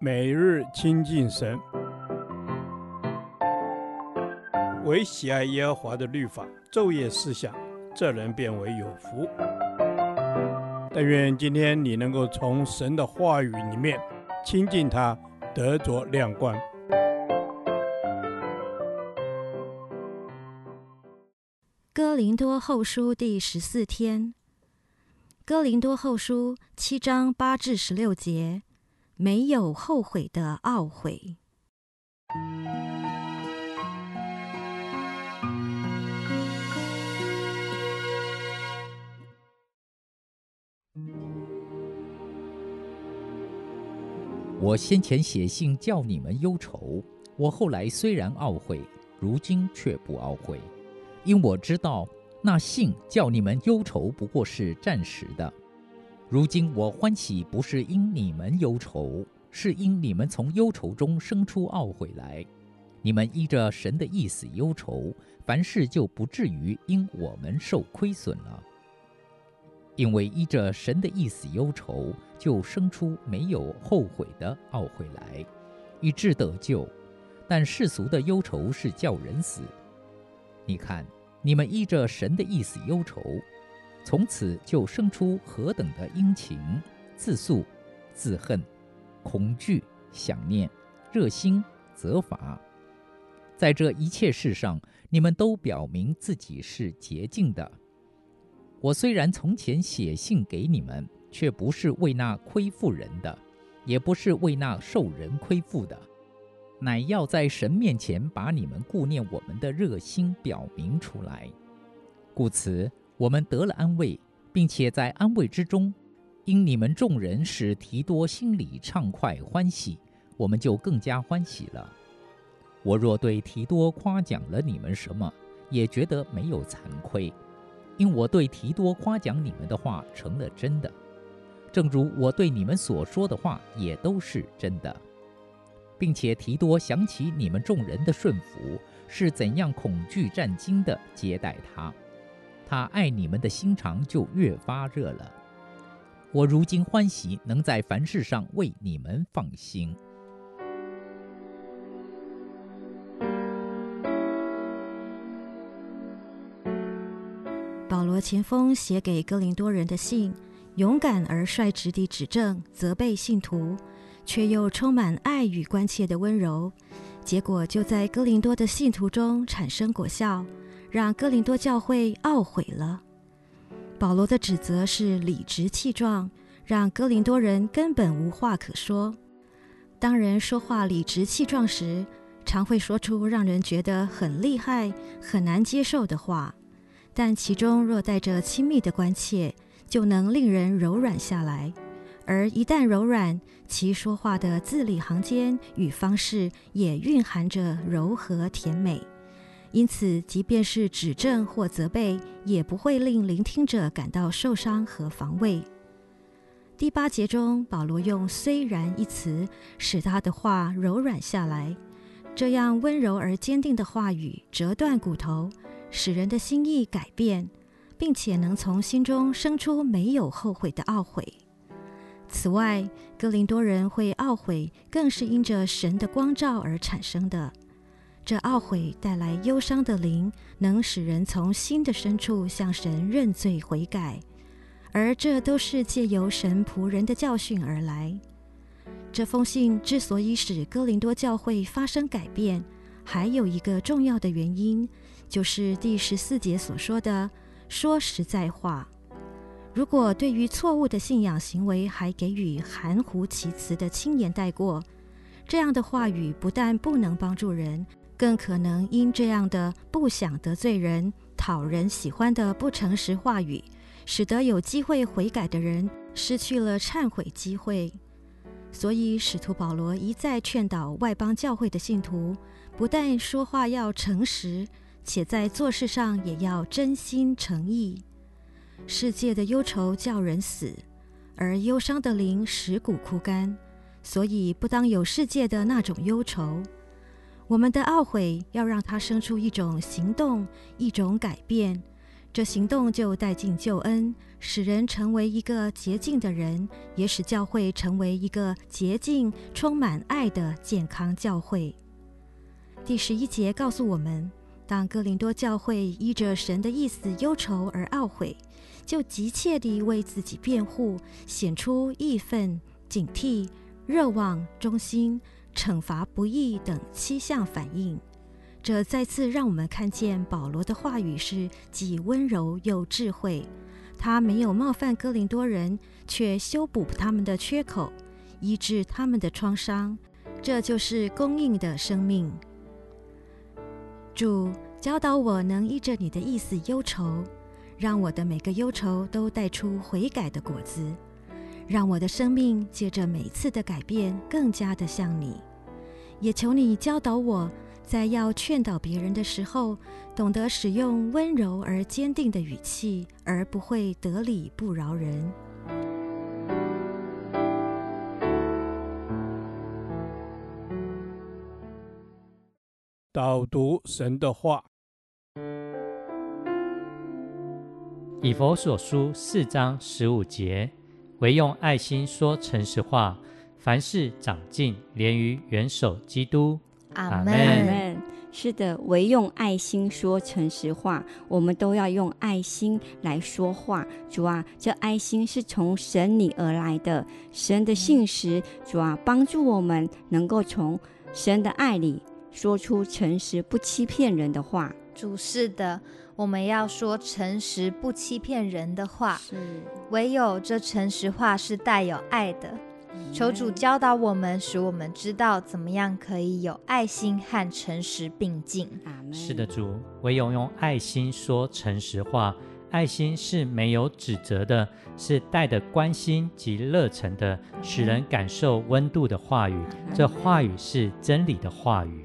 每日亲近神，唯喜爱耶和华的律法，昼夜思想，这人便为有福。但愿今天你能够从神的话语里面亲近他，得着亮光。哥林多后书第十四天，哥林多后书七章八至十六节。没有后悔的懊悔。我先前写信叫你们忧愁，我后来虽然懊悔，如今却不懊悔，因我知道那信叫你们忧愁不过是暂时的。如今我欢喜，不是因你们忧愁，是因你们从忧愁中生出懊悔来。你们依着神的意思忧愁，凡事就不至于因我们受亏损了。因为依着神的意思忧愁，就生出没有后悔的懊悔来，以致得救。但世俗的忧愁是叫人死。你看，你们依着神的意思忧愁。从此就生出何等的殷勤、自诉、自恨、恐惧、想念、热心、责罚。在这一切事上，你们都表明自己是洁净的。我虽然从前写信给你们，却不是为那亏负人的，也不是为那受人亏负的，乃要在神面前把你们顾念我们的热心表明出来。故此。我们得了安慰，并且在安慰之中，因你们众人使提多心里畅快欢喜，我们就更加欢喜了。我若对提多夸奖了你们什么，也觉得没有惭愧，因我对提多夸奖你们的话成了真的，正如我对你们所说的话也都是真的，并且提多想起你们众人的顺服，是怎样恐惧战惊的接待他。他爱你们的心肠就越发热了。我如今欢喜能在凡事上为你们放心。保罗前封写给哥林多人的信，勇敢而率直地指正、责备信徒，却又充满爱与关切的温柔，结果就在哥林多的信徒中产生果效。让哥林多教会懊悔了。保罗的指责是理直气壮，让哥林多人根本无话可说。当人说话理直气壮时，常会说出让人觉得很厉害、很难接受的话，但其中若带着亲密的关切，就能令人柔软下来。而一旦柔软，其说话的字里行间与方式也蕴含着柔和甜美。因此，即便是指正或责备，也不会令聆听者感到受伤和防卫。第八节中，保罗用“虽然”一词，使他的话柔软下来。这样温柔而坚定的话语，折断骨头，使人的心意改变，并且能从心中生出没有后悔的懊悔。此外，哥林多人会懊悔，更是因着神的光照而产生的。这懊悔带来忧伤的灵，能使人从心的深处向神认罪悔改，而这都是借由神仆人的教训而来。这封信之所以使哥林多教会发生改变，还有一个重要的原因，就是第十四节所说的“说实在话”。如果对于错误的信仰行为还给予含糊其辞的轻言带过，这样的话语不但不能帮助人。更可能因这样的不想得罪人、讨人喜欢的不诚实话语，使得有机会悔改的人失去了忏悔机会。所以，使徒保罗一再劝导外邦教会的信徒，不但说话要诚实，且在做事上也要真心诚意。世界的忧愁叫人死，而忧伤的灵使骨枯干，所以不当有世界的那种忧愁。我们的懊悔要让它生出一种行动，一种改变，这行动就带进救恩，使人成为一个洁净的人，也使教会成为一个洁净、充满爱的健康教会。第十一节告诉我们，当哥林多教会依着神的意思忧愁而懊悔，就急切地为自己辩护，显出义愤、警惕、热望、忠心、惩罚不义等七项反应。这再次让我们看见保罗的话语是既温柔又智慧。他没有冒犯哥林多人，却修补他们的缺口，医治他们的创伤。这就是供应的生命。主教导我能依着你的意思忧愁，让我的每个忧愁都带出悔改的果子，让我的生命借着每次的改变更加的像你。也求你教导我。在要劝导别人的时候，懂得使用温柔而坚定的语气，而不会得理不饶人。导读神的话，以佛所书四章十五节，惟用爱心说诚实话，凡事长进，连于元首基督。阿门。是的，唯用爱心说诚实话，我们都要用爱心来说话。主啊，这爱心是从神你而来的，神的信实。主啊，帮助我们能够从神的爱里说出诚实不欺骗人的话。主，是的，我们要说诚实不欺骗人的话。唯有这诚实话是带有爱的。求主教导我们，使我们知道怎么样可以有爱心和诚实并进。是的，主，唯有用爱心说诚实话。爱心是没有指责的，是带着关心及热忱的，使人感受温度的话语。这话语是真理的话语。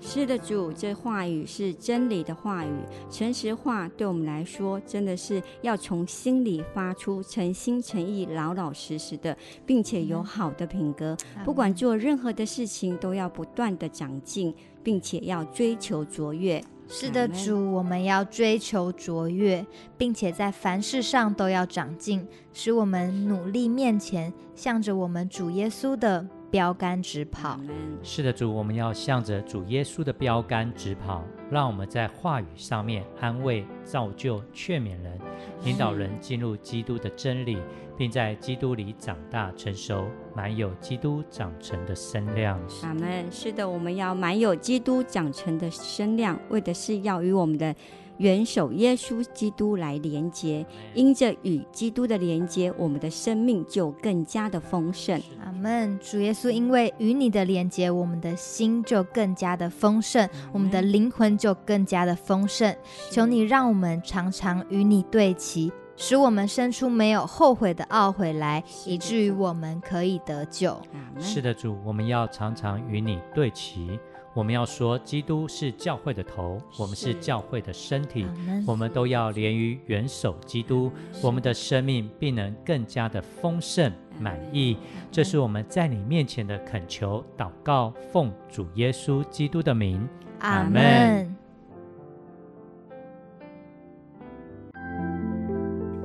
是的，主。这话语是真理的话语。诚实话对我们来说，真的是要从心里发出，诚心诚意、老老实实的，并且有好的品格。不管做任何的事情，都要不断的长进，并且要追求卓越。是的，主，我们要追求卓越，并且在凡事上都要长进，使我们努力面前向着我们主耶稣的标杆直跑。是的，主，我们要向着主耶稣的标杆直跑，让我们在话语上面安慰、造就、劝勉人，引导人进入基督的真理。并在基督里长大成熟，满有基督长成的身量。阿门。是的，我们要满有基督长成的身量，为的是要与我们的元首耶稣基督来连接。因着与基督的连接，我们的生命就更加的丰盛。阿门。主耶稣，因为与你的连接，我们的心就更加的丰盛，我们的灵魂就更加的丰盛。求你让我们常常与你对齐。使我们生出没有后悔的懊悔来，以至于我们可以得救。是的，主，我们要常常与你对齐。我们要说，基督是教会的头，我们是教会的身体。我们都要连于元首基督，我们的生命必能更加的丰盛满意。这是我们在你面前的恳求祷告，奉主耶稣基督的名，阿门。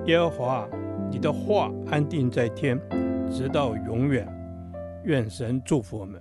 耶和华，你的话安定在天，直到永远。愿神祝福我们。